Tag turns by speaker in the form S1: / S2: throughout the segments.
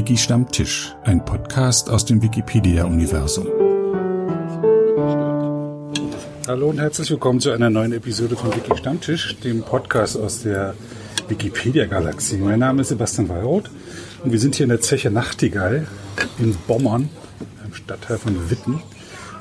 S1: Wiki Stammtisch, ein Podcast aus dem Wikipedia-Universum. Hallo und herzlich willkommen zu einer neuen Episode von Wiki Stammtisch, dem Podcast aus der Wikipedia-Galaxie. Mein Name ist Sebastian Weyroth und wir sind hier in der Zeche Nachtigall in Bommern, einem Stadtteil von Witten.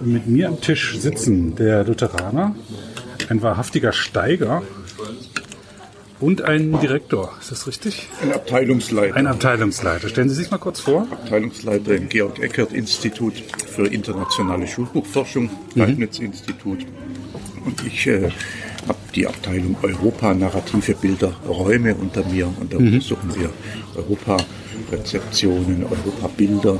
S1: Und mit mir am Tisch sitzen der Lutheraner, ein wahrhaftiger Steiger und ein Direktor. Ist das richtig?
S2: Ein Abteilungsleiter.
S1: Ein Abteilungsleiter. Stellen Sie sich mal kurz vor.
S2: Abteilungsleiter im Georg-Eckert-Institut für internationale Schulbuchforschung, Leibniz-Institut. Und ich äh, habe die Abteilung Europa, narrative Bilder, Räume unter mir. Und da untersuchen wir Europa-Rezeptionen, Europa-Bilder,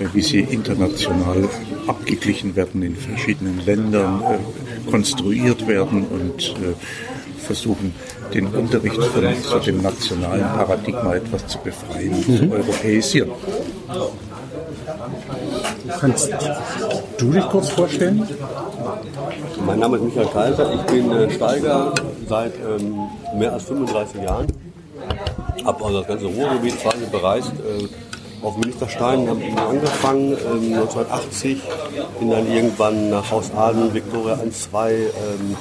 S2: äh, wie sie international abgeglichen werden in verschiedenen Ländern, äh, konstruiert werden und äh, versuchen, den Unterricht von so dem nationalen Paradigma etwas zu befreien, zu europäisieren.
S1: Kannst du dich kurz vorstellen?
S3: Mein Name ist Michael Kaiser, ich bin äh, Steiger seit ähm, mehr als 35 Jahren. Habe also das ganze Ruhrgebiet quasi bereist. Äh, auf Ministerstein habe ich angefangen, ähm, 1980, bin dann irgendwann nach Haus Aden, Viktoria 1, 2, ähm,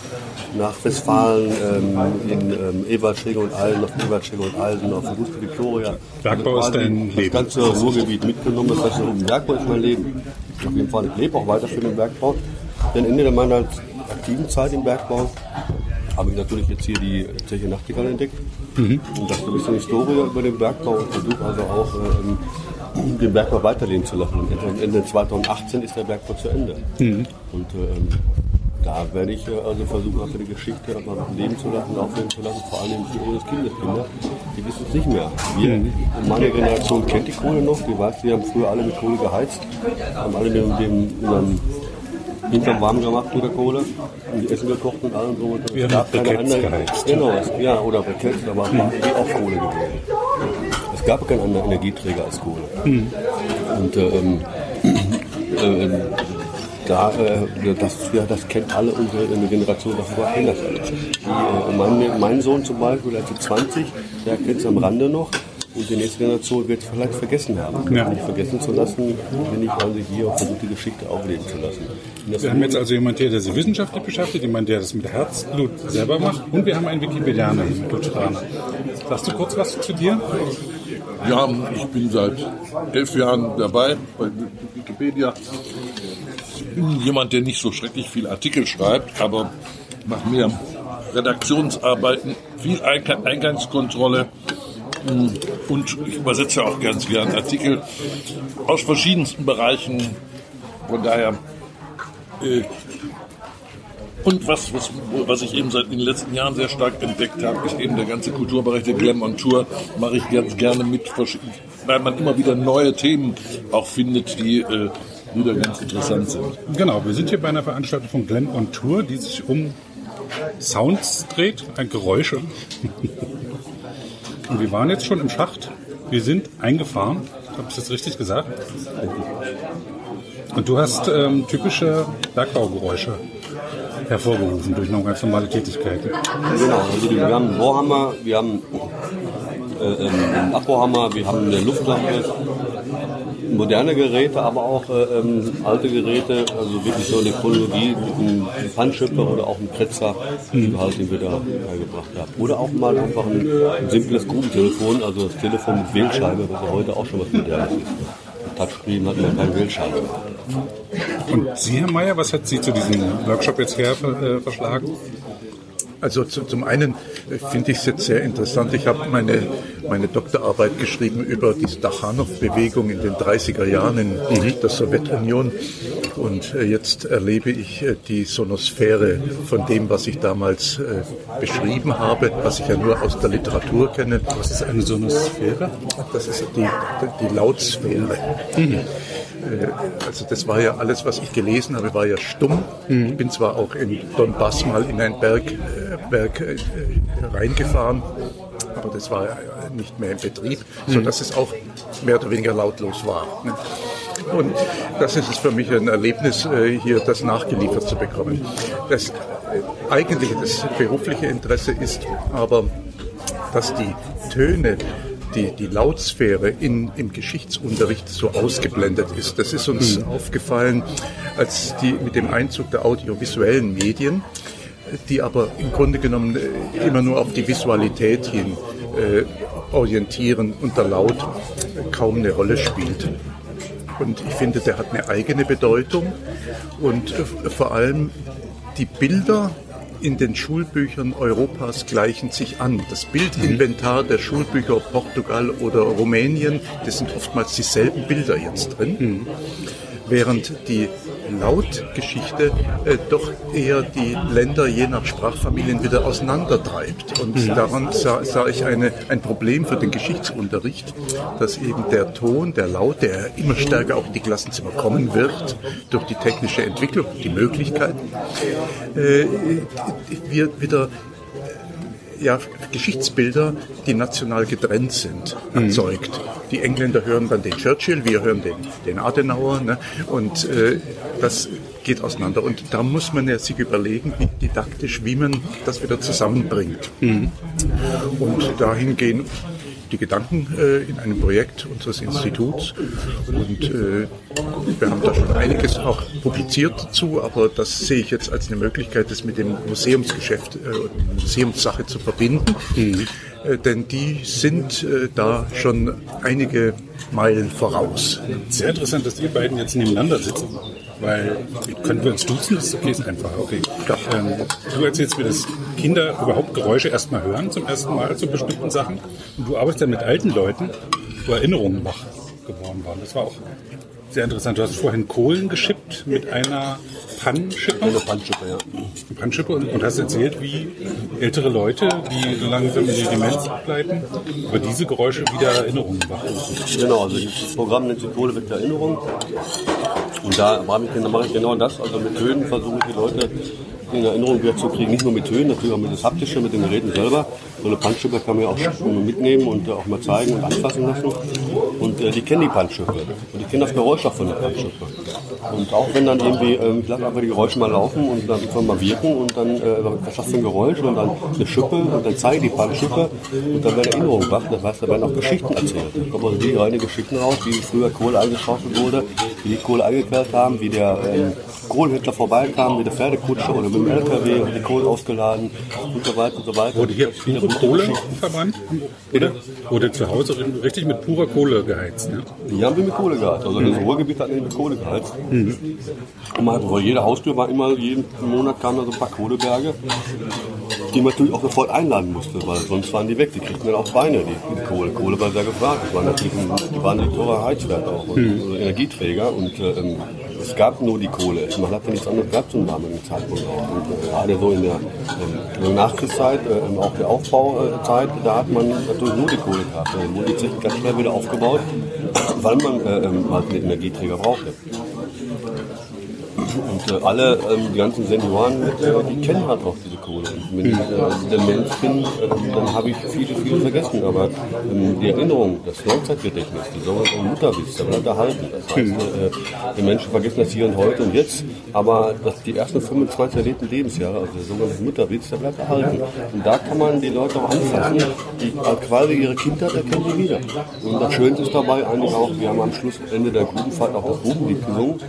S3: nach Westfalen, ähm, in ähm, Ewaldschäge und Alden, auf Ewaldschäge und Alden, auf dem Gut Viktoria.
S1: Bergbau ist
S3: Also
S1: dein
S3: Das
S1: Leben.
S3: ganze Ruhrgebiet mitgenommen, das heißt, im Bergbau ist mein Leben. Auf jeden Fall, ich lebe auch weiter für den Bergbau. Denn Ende meiner aktiven Zeit im Bergbau habe ich natürlich jetzt hier die Zeche Nachtigall entdeckt. Und das ist ein bisschen Historie über den Bergbau und versuche also auch ähm, den Bergbau weiterleben zu lassen. Und Ende- Ende 2018 ist der Bergbau zu Ende. Und ähm, da werde ich äh, also versuchen, einfach die Geschichte mal leben zu lassen, aufleben zu lassen, vor allem für unsere Kindeskinder. Die wissen es nicht mehr. Wir, meine Generation kennt die Kohle noch, die weiß, die haben früher alle mit Kohle geheizt, haben alle mit dem, mit einem Hintern warm gemacht mit der Kohle und die Essen gekocht und allem so. Und
S1: Wir
S3: es
S1: haben
S3: gab keine andere-
S1: geheizt.
S3: Genau, ja, oder Briketts, aber irgendwie auch Kohle gewesen. Es gab keinen anderen Energieträger als Kohle. Und äh, ähm, äh, da, äh, das, ja, das kennt alle unsere Generation davor, kennt das alle. Die, äh, mein, mein Sohn zum Beispiel, der ist jetzt 20, der kennt es am Rande noch. Und die nächste Generation wird es vielleicht vergessen haben.
S1: Ja.
S3: Nicht vergessen zu lassen, bin ich also hier und versuche die Geschichte aufleben zu lassen. Das
S1: Wir haben jetzt also jemanden hier, der sich wissenschaftlich beschäftigt, jemand, der das mit Herzblut selber macht und wir haben einen Wikipedianer hier mit Lutheraner. Sagst du kurz was zu dir?
S4: Ja, ich bin seit elf Jahren dabei bei Wikipedia. Bin jemand, der nicht so schrecklich viel Artikel schreibt, aber mache mehr Redaktionsarbeiten, viel Einga- Eingangskontrolle mh, und ich übersetze auch ganz gern Artikel aus verschiedensten Bereichen. Von daher äh, und was, was, was ich eben seit den letzten Jahren sehr stark entdeckt habe, ist eben der ganze Kulturbereich der Glam on Tour. Mache ich ganz gerne mit, weil man immer wieder neue Themen auch findet, die äh, wieder ganz interessant sind.
S1: Genau, wir sind hier bei einer Veranstaltung von Glenn on Tour, die sich um Sounds dreht, ein Geräusche. Und wir waren jetzt schon im Schacht. Wir sind eingefahren. Habe ich das richtig gesagt? Und du hast ähm, typische Bergbaugeräusche hervorgerufen durch noch ganz normale Tätigkeiten.
S3: Genau, also wir haben einen Bohrhammer, wir haben äh, einen Abbauhammer, wir haben eine Luftlampe, moderne Geräte, aber auch äh, ähm, alte Geräte, also wirklich so eine Chronologie mit einem Pfannschöpfer oder auch einem Kretzer, die halt, den wir da beigebracht haben. Oder auch mal einfach ein, ein simples Grubentelefon, also das Telefon mit Wählscheibe, was ja heute auch schon was Modernes ist. Touchscreen hat man keine Wählscheibe.
S1: Und Sie, Herr Mayer, was hat Sie zu diesem Workshop jetzt her äh, verschlagen?
S2: Also zu, zum einen äh, finde ich es jetzt sehr interessant. Ich habe meine, meine Doktorarbeit geschrieben über die Stachanov-Bewegung in den 30er Jahren in der Sowjetunion. Und äh, jetzt erlebe ich äh, die Sonosphäre von dem, was ich damals beschrieben habe, was ich ja nur aus der Literatur kenne.
S1: Was ist eine Sonosphäre?
S2: Das ist die, die Lautsphäre. Äh, Also das war ja alles, was ich gelesen habe, war ja stumm. Ich bin zwar auch in Donbass mal in ein Berg, äh, Berg äh, reingefahren, aber das war ja nicht mehr in Betrieb, sodass es auch mehr oder weniger lautlos war. ne? Und das ist es für mich ein Erlebnis, äh, hier das nachgeliefert zu bekommen. Das äh, eigentliche, das berufliche Interesse ist aber, dass die Töne die, die Lautsphäre in, im Geschichtsunterricht so ausgeblendet ist. Das ist uns mhm. aufgefallen, als die mit dem Einzug der audiovisuellen Medien, die aber im Grunde genommen äh, immer nur auf die Visualität hin äh, orientieren und der Laut kaum eine Rolle spielt. Und ich finde, der hat eine eigene Bedeutung und äh, vor allem die Bilder in den Schulbüchern Europas gleichen sich an. Das Bildinventar der Schulbücher Portugal oder Rumänien, das sind oftmals dieselben Bilder jetzt drin. Mhm während die Lautgeschichte äh, doch eher die Länder je nach Sprachfamilien wieder auseinandertreibt. Und mhm. daran sah, sah ich eine, ein Problem für den Geschichtsunterricht, dass eben der Ton, der Laut, der immer stärker auch in die Klassenzimmer kommen wird, durch die technische Entwicklung, die Möglichkeiten, äh, wir wieder ja, Geschichtsbilder, die national getrennt sind, mhm. erzeugt. Mhm. Die Engländer hören dann den Churchill, wir hören den, den Adenauer ne? und äh, das geht auseinander. Und da muss man ja sich überlegen, wie didaktisch, wie man das wieder zusammenbringt. Mhm. Und dahingehend die Gedanken äh, in einem Projekt unseres Instituts. Und äh, wir haben da schon einiges auch publiziert dazu, aber das sehe ich jetzt als eine Möglichkeit, das mit dem Museumsgeschäft äh, Museumssache zu verbinden. Mhm. Äh, denn die sind äh, da schon einige Meilen voraus.
S1: Sehr interessant, dass ihr beiden jetzt nebeneinander sitzen. Weil, können wir uns duzen? Das ist okay, ist einfach. Okay. Ähm, du erzählst mir, dass Kinder überhaupt Geräusche erstmal hören, zum ersten Mal zu bestimmten Sachen. Und du arbeitest dann mit alten Leuten, wo Erinnerungen wach geworden waren. Das war auch sehr interessant. Du hast vorhin Kohlen geschippt mit einer Pannschippe.
S3: Eine Pannschippe, ja.
S1: Pannschippe und, und hast erzählt, wie ältere Leute, die langsam in die Demenz abgleiten, über diese Geräusche wieder Erinnerungen wachrufen.
S3: Genau, also das Programm nennt sich Kohle mit Erinnerung. Und da mache ich genau das. Also mit Tönen versuche ich die Leute in Erinnerung wieder zu kriegen. Nicht nur mit Tönen, natürlich auch mit das Haptische, mit den Geräten selber. So eine Punchschippe kann man ja auch mitnehmen und äh, auch mal zeigen und anfassen lassen. Und äh, die kennen die Punchschippe. Und die kennen das Geräusch auch von der Punchschippe. Und auch wenn dann irgendwie, ähm, ich lasse einfach die Geräusche mal laufen und dann kann mal wirken und dann, äh, du ein Geräusch und dann eine Schippe und dann zeige ich die Punchschippe und dann werden Erinnerungen wach. Das heißt, da werden auch Geschichten erzählt. Da kommen also die reine Geschichten raus, wie früher Kohle eingeschaufelt wurde, wie die Kohle eingequält haben, wie der ähm, Kohlhändler vorbeikam mit der Pferdekutsche oder mit dem LKW und die Kohle ausgeladen und so weiter und so weiter.
S1: Wurde hier pure Kohle verbrannt? Oder wurde zu Hause richtig mit purer Kohle geheizt? Ne?
S3: Die haben wir mit Kohle geheizt. Also das Ruhrgebiet hat mit Kohle geheizt. Mhm. Und man, vor jeder Haustür war immer, jeden Monat kamen da so ein paar Kohleberge, die man natürlich auch sofort einladen musste, weil sonst waren die weg. Die kriegten dann auch Beine, die, die Kohle. Kohle war sehr gefragt. Das waren natürlich ein, die waren die teure Heizwerte auch und mhm. also Energieträger und äh, es gab nur die Kohle. Man hatte nichts anderes gehabt zum damaligen Zeitpunkt auch. Und äh, gerade so in der, in der Nachkriegszeit, äh, auch der Aufbauzeit, da hat man natürlich nur die Kohle gehabt. Da wurde die Zeche ganz schnell wieder aufgebaut, weil man äh, ähm, halt einen Energieträger brauchte. Und äh, alle, ähm, die ganzen Senioren, äh, die kennen halt auch diese wenn ich äh, der Mensch bin, äh, dann habe ich viele, viele vergessen. Aber ähm, die Erinnerung, das Langzeitgedächtnis, die sogenannte Mutterwitz, der bleibt erhalten. Das heißt, äh, die Menschen vergessen das hier und heute und jetzt, aber das, die ersten 25 erlebten Lebensjahre, also der sogenannte Mutterwitz, der bleibt erhalten. Und da kann man die Leute auch anfassen, die quasi ihre Kindheit erkennen die wieder. Und das Schönste ist dabei eigentlich auch, wir haben am Schluss, Ende der Grubenfahrt auch das Grubenlied gesungen.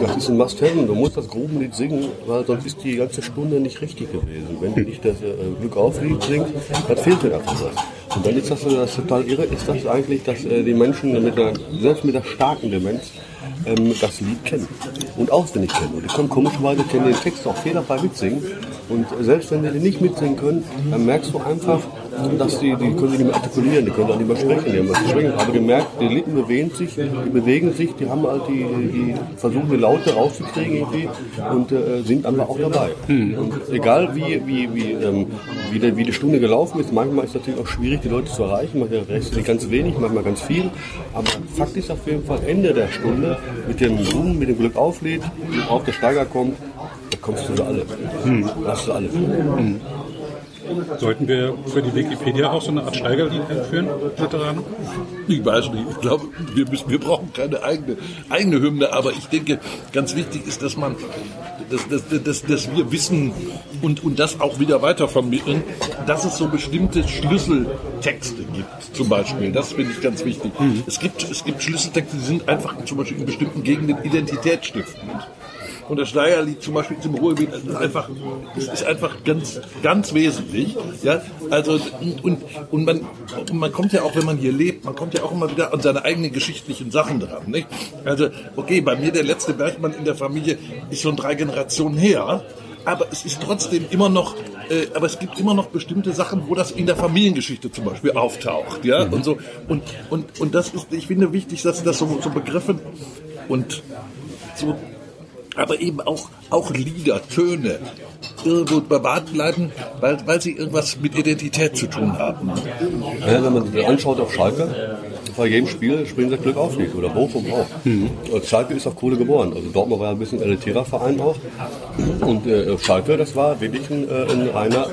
S3: Das ist ein Must-Have. Du musst das Grubenlied singen, weil sonst ist die ganze Stunde nicht richtig gewesen. Wenn du nicht das äh, Glück auflied singst, dann fehlt dir einfach was. Und dann ist das, das total irre, ist das eigentlich, dass äh, die Menschen mit der, selbst mit der starken Demenz ähm, das Lied kennen und auswendig kennen. Und die können komischerweise kennen den Text auch fehlerfrei mitsingen. Und selbst wenn sie den nicht mitsingen können, dann merkst du einfach, dass die, die können sich nicht mehr artikulieren, die können auch nicht mehr sprechen, die haben was sprechen. Aber du merkst, die Lippen bewegen sich, die bewegen sich, die haben halt die, die versuchen die Laute rauszukriegen irgendwie und äh, sind einfach auch dabei. Mhm. Und egal wie, wie, wie, ähm, wie, der, wie die Stunde gelaufen ist, manchmal ist es natürlich auch schwierig, die Leute zu erreichen, manchmal rechnen ganz wenig, manchmal ganz viel. Aber Fakt ist auf jeden Fall Ende der Stunde mit dem Zoom, mit dem Glück auflädt, auf der Steiger kommt, da kommst du zu alle. Mhm. Da hast du alle. Mhm.
S1: Sollten wir für die Wikipedia auch so eine Art Steigerlied einführen, Veteranen?
S4: Ich weiß nicht. Ich glaube, wir, müssen, wir brauchen keine eigene, eigene Hymne, aber ich denke, ganz wichtig ist, dass man dass, dass, dass, dass wir wissen und, und das auch wieder weitervermitteln, dass es so bestimmte Schlüsseltexte gibt, zum Beispiel. Das finde ich ganz wichtig. Es, gibt, es gibt Schlüsseltexte, die sind einfach zum Beispiel in bestimmten Gegenden identitätsstiftend. Und das Steierlied zum Beispiel im Ruhrgebiet ist einfach, ist, ist einfach ganz, ganz wesentlich. Ja, also, und, und, man, man kommt ja auch, wenn man hier lebt, man kommt ja auch immer wieder an seine eigenen geschichtlichen Sachen dran. Nicht? Also, okay, bei mir der letzte Bergmann in der Familie ist schon drei Generationen her. Aber es ist trotzdem immer noch, äh, aber es gibt immer noch bestimmte Sachen, wo das in der Familiengeschichte zum Beispiel auftaucht, ja, und so. Und, und, und das ist, ich finde wichtig, dass das so, so Begriffe und so aber eben auch, auch Lieder, Töne irgendwo bewahrt bleiben, weil, weil sie irgendwas mit Identität zu tun haben.
S3: Ja, wenn man sich anschaut auf Schalke, bei jedem Spiel springen sie Glück auf nicht oder Bochum auch. Mhm. Schalke ist auf Kohle geboren. Also Dortmund war ja ein bisschen elitärer Verein auch. Und äh, Schalke, das war wirklich ein, äh, ein reiner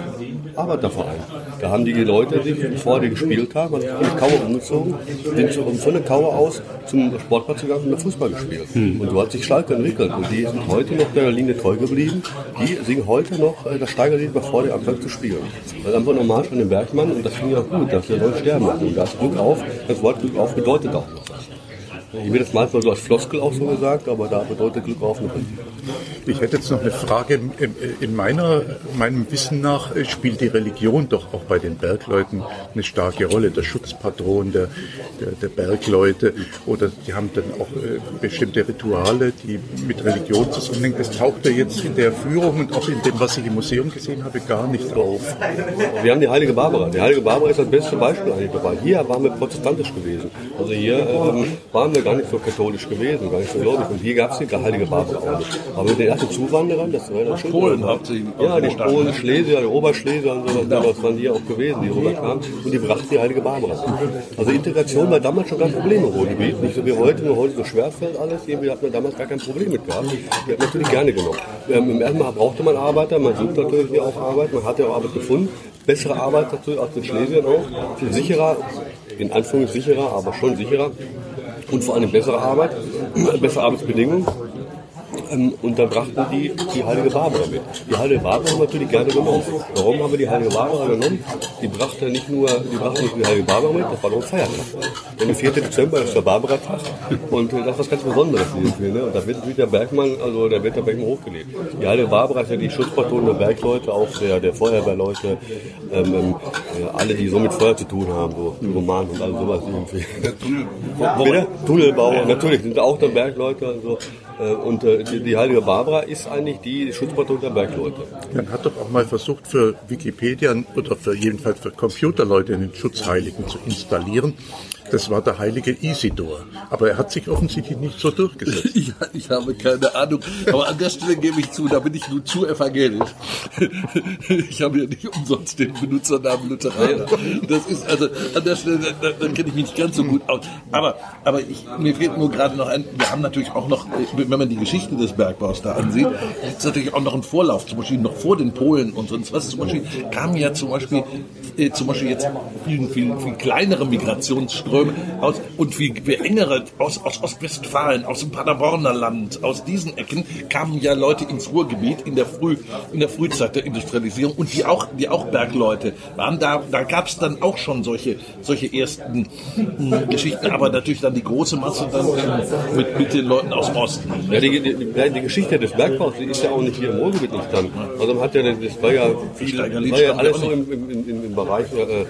S3: Arbeiterverein. Da haben die Leute sich, bevor die gespielt haben, also von Kauer umgezogen, sind von der Kauer aus zum Sportplatz gegangen und Fußball gespielt. Hm. Und so hat sich Schalke entwickelt. Und die sind heute noch der Linie treu geblieben. Die singen heute noch äh, das Steigerlied, bevor die anfangen zu spielen. Das ist einfach normal von den Bergmann und das finde ich auch gut, dass wir sollen sterben lassen. Und das Glück auf, das Wort Glück auf bedeutet auch noch was. Ich wird das manchmal so als Floskel auch so gesagt, aber da bedeutet Glück auf noch
S2: ich hätte jetzt noch eine Frage. In meiner, meinem Wissen nach spielt die Religion doch auch bei den Bergleuten eine starke Rolle. Der Schutzpatron der, der, der Bergleute oder die haben dann auch äh, bestimmte Rituale, die mit Religion zusammenhängen. Das taucht ja jetzt in der Führung und auch in dem, was ich im Museum gesehen habe, gar nicht auf.
S3: Wir haben die Heilige Barbara. Die Heilige Barbara ist das beste Beispiel eigentlich dabei. Hier waren wir protestantisch gewesen. Also hier ähm, waren wir gar nicht so katholisch gewesen, gar nicht so gläubig. Und hier gab es die Heilige Barbara auch nicht. Aber mit den ersten Zuwanderern, das war ja
S4: Polen hauptsächlich.
S3: Ja, die Polen, Schlesier, die Oberschlesier und sowas, das waren die auch gewesen, die rüberkamen. Und die brachten die Heilige Barbara. Also Integration war damals schon kein Problem im Ruhrgebiet. Nicht so wie heute, nur heute so schwerfällt alles. Irgendwie hat man damals gar kein Problem mit gehabt. Die hat natürlich gerne genommen. Ähm, Im ersten Mal brauchte man Arbeiter, man sucht natürlich auch Arbeit, man hat ja auch Arbeit gefunden. Bessere Arbeit natürlich aus den Schlesiern auch. Viel sicherer, in Anführungszeichen sicherer, aber schon sicherer. Und vor allem bessere Arbeit, bessere Arbeitsbedingungen. Ähm, und dann brachten die die Heilige Barbara mit. Die Heilige Barbara haben wir natürlich gerne genommen. Warum haben wir die Heilige Barbara genommen? Die brachte nicht nur, die brachte nicht die Heilige Barbara mit, das war noch ein Feiertag. Denn der 4. Dezember ist der Barbara-Tag und äh, das ist was ganz Besonderes irgendwie. Ne? Und da wird der Bergmann, also der wird der Bergmann hochgelegt. Die Heilige Barbara ist ja die Schutzpatron der Bergleute, auch der, der Feuerwehrleute, ähm, ähm, alle, die so mit Feuer zu tun haben, so Roman und all sowas irgendwie. Tunnelbauer. Tunnelbauer, natürlich, sind auch der Bergleute und so. Äh, und äh, die Heilige Barbara ist eigentlich die Schutzpatron der Bergleute.
S2: Man hat doch auch mal versucht, für Wikipedia oder für jedenfalls für Computerleute einen Schutzheiligen zu installieren. Das war der heilige Isidor. Aber er hat sich offensichtlich nicht so durchgesetzt.
S4: Ich, ich habe keine Ahnung. Aber an der Stelle gebe ich zu, da bin ich nun zu evangelisch. Ich habe ja nicht umsonst den Benutzernamen Lutheraner. Das ist also an der Stelle, da, da kenne ich mich nicht ganz so gut aus. Aber, aber ich, mir fehlt nur gerade noch ein, wir haben natürlich auch noch, wenn man die Geschichte des Bergbaus da ansieht, gibt es natürlich auch noch einen Vorlauf, zum Beispiel noch vor den Polen und sonst was. Zum Beispiel kamen ja zum Beispiel, äh, zum Beispiel jetzt viel, viel, viel kleinere Migrationsströme Ströme aus, und viel, viel engere aus, aus Ostwestfalen, aus dem Paderborner Land, aus diesen Ecken kamen ja Leute ins Ruhrgebiet in der, Früh, in der Frühzeit der Industrialisierung und die auch, die auch Bergleute waren. Da, da gab es dann auch schon solche, solche ersten mh, hm, Geschichten, aber natürlich dann die große Masse dann äh, mit, mit den Leuten aus dem Osten.
S3: Ja, die, die, die Geschichte des Bergbaus, die ist ja auch nicht hier im Ruhrgebiet entstanden. Also man hat ja, das war ja, viel, war ja alles so im, im, im, im Bereich äh,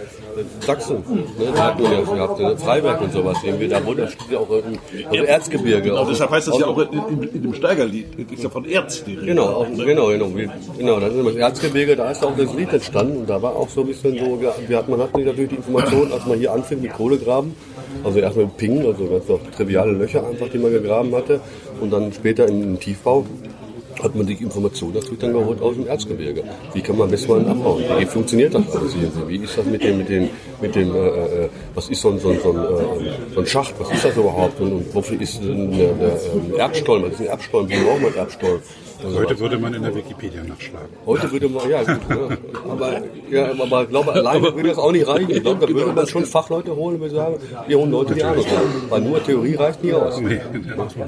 S3: Sachsen. Ne? Da hat man ja gehabt, ne? Freiberg und sowas. Irgendwie. Da wurde ja auch im also Erzgebirge.
S4: Genau, deshalb heißt das ja auch in, in, in dem Steigerlied, ist ja von Erz die Rede.
S3: Genau, auch, genau, genau. Genau, das ist das Erzgebirge, da ist auch das Lied entstanden und da war auch so ein bisschen so, wir hat, man hat natürlich die Information, als man hier anfing mit Kohlegraben, also erstmal Pingen, also ganz noch triviale Löcher einfach, die man gegraben hatte und dann später im Tiefbau hat man die Information natürlich dann geholt aus dem Erzgebirge. Wie kann man Westwallen abbauen? Wie funktioniert das alles hier? Wie ist das mit dem, mit dem, mit dem, äh, äh, was ist so ein, so ein, so ein, äh, so ein Schacht? Was ist das überhaupt? Und, und wofür ist ein, der, der Erbstollen? Was ist ein Erbstollen? Wie braucht man Erbstollen?
S1: Also Heute würde man in der Wikipedia nachschlagen.
S3: Heute würde man, ja, gut, ja. aber, ja, aber ich glaube, alleine würde das auch nicht reichen. Ich glaube, da würde man schon Fachleute holen, würde sagen, wir holen Leute, die Ahnung haben. Weil nur Theorie reicht nie aus. Nee,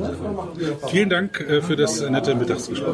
S1: Vielen Dank äh, für das nette Mittagsgespräch.